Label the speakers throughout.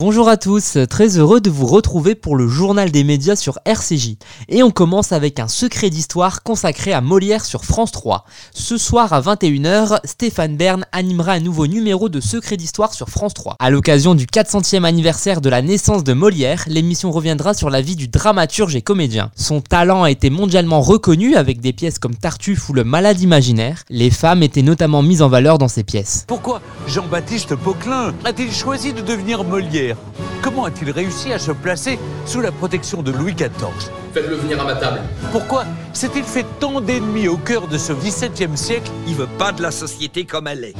Speaker 1: Bonjour à tous, très heureux de vous retrouver pour le journal des médias sur RCJ. Et on commence avec un secret d'histoire consacré à Molière sur France 3. Ce soir à 21h, Stéphane Bern animera un nouveau numéro de Secret d'histoire sur France 3. À l'occasion du 400e anniversaire de la naissance de Molière, l'émission reviendra sur la vie du dramaturge et comédien. Son talent a été mondialement reconnu avec des pièces comme Tartuffe ou Le Malade imaginaire. Les femmes étaient notamment mises en valeur dans ces pièces.
Speaker 2: Pourquoi Jean-Baptiste Poquelin a-t-il choisi de devenir Molière? Comment a-t-il réussi à se placer sous la protection de Louis XIV
Speaker 3: Faites-le venir à ma table.
Speaker 2: Pourquoi s'est-il fait tant d'ennemis au cœur de ce XVIIe siècle?
Speaker 4: Il veut pas de la société comme elle est.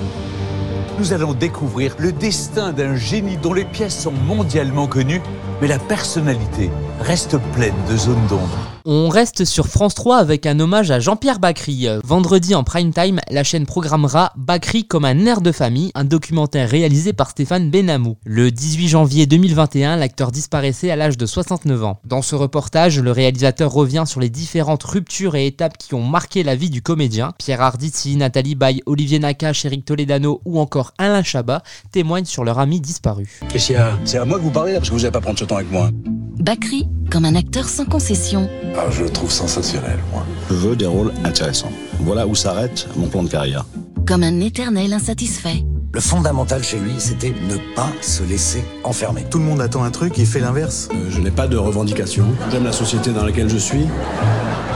Speaker 2: Nous allons découvrir le destin d'un génie dont les pièces sont mondialement connues, mais la personnalité reste pleine de zones d'ombre.
Speaker 1: On reste sur France 3 avec un hommage à Jean-Pierre Bacry. Vendredi en prime time, la chaîne programmera Bacry comme un air de famille, un documentaire réalisé par Stéphane Benamou. Le 18 janvier 2021, l'acteur disparaissait à l'âge de 69 ans. Dans ce reportage, le réalisateur revient sur les différentes ruptures et étapes qui ont marqué la vie du comédien. Pierre Arditi, Nathalie Baye, Olivier Nakache, Eric Toledano ou encore Alain Chabat témoignent sur leur ami disparu.
Speaker 5: C'est à moi que vous parlez là, parce que vous n'allez pas prendre ce temps avec moi.
Speaker 6: Bacri, comme un acteur sans concession.
Speaker 7: Ah, je le trouve sensationnel, moi.
Speaker 8: Je veux des rôles intéressants. Voilà où s'arrête mon plan de carrière.
Speaker 6: Comme un éternel insatisfait.
Speaker 5: Le fondamental chez lui, c'était ne pas se laisser enfermer.
Speaker 9: Tout le monde attend un truc, il fait l'inverse.
Speaker 8: Euh, je n'ai pas de revendications. J'aime la société dans laquelle je suis.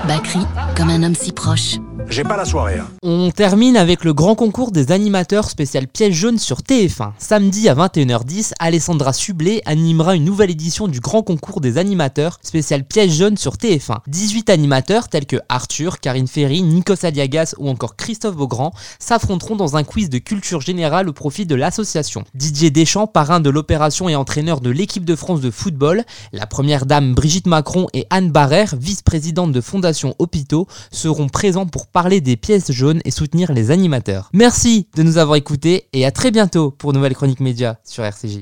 Speaker 6: Bacri, comme un homme si proche.
Speaker 5: J'ai pas la soirée. Hein.
Speaker 1: On termine avec le grand concours des animateurs spécial piège jaune sur TF1. Samedi à 21h10, Alessandra Sublet animera une nouvelle édition du grand concours des animateurs spécial piège jaune sur TF1. 18 animateurs tels que Arthur, Karine Ferry, Nikos Aliagas ou encore Christophe Beaugrand s'affronteront dans un quiz de culture générale au profit de l'association. Didier Deschamps, parrain de l'opération et entraîneur de l'équipe de France de football, la première dame Brigitte Macron et Anne Barrère, vice-présidente de Fondation Hôpitaux, seront présents pour des pièces jaunes et soutenir les animateurs. Merci de nous avoir écoutés et à très bientôt pour Nouvelle Chronique Média sur RCJ.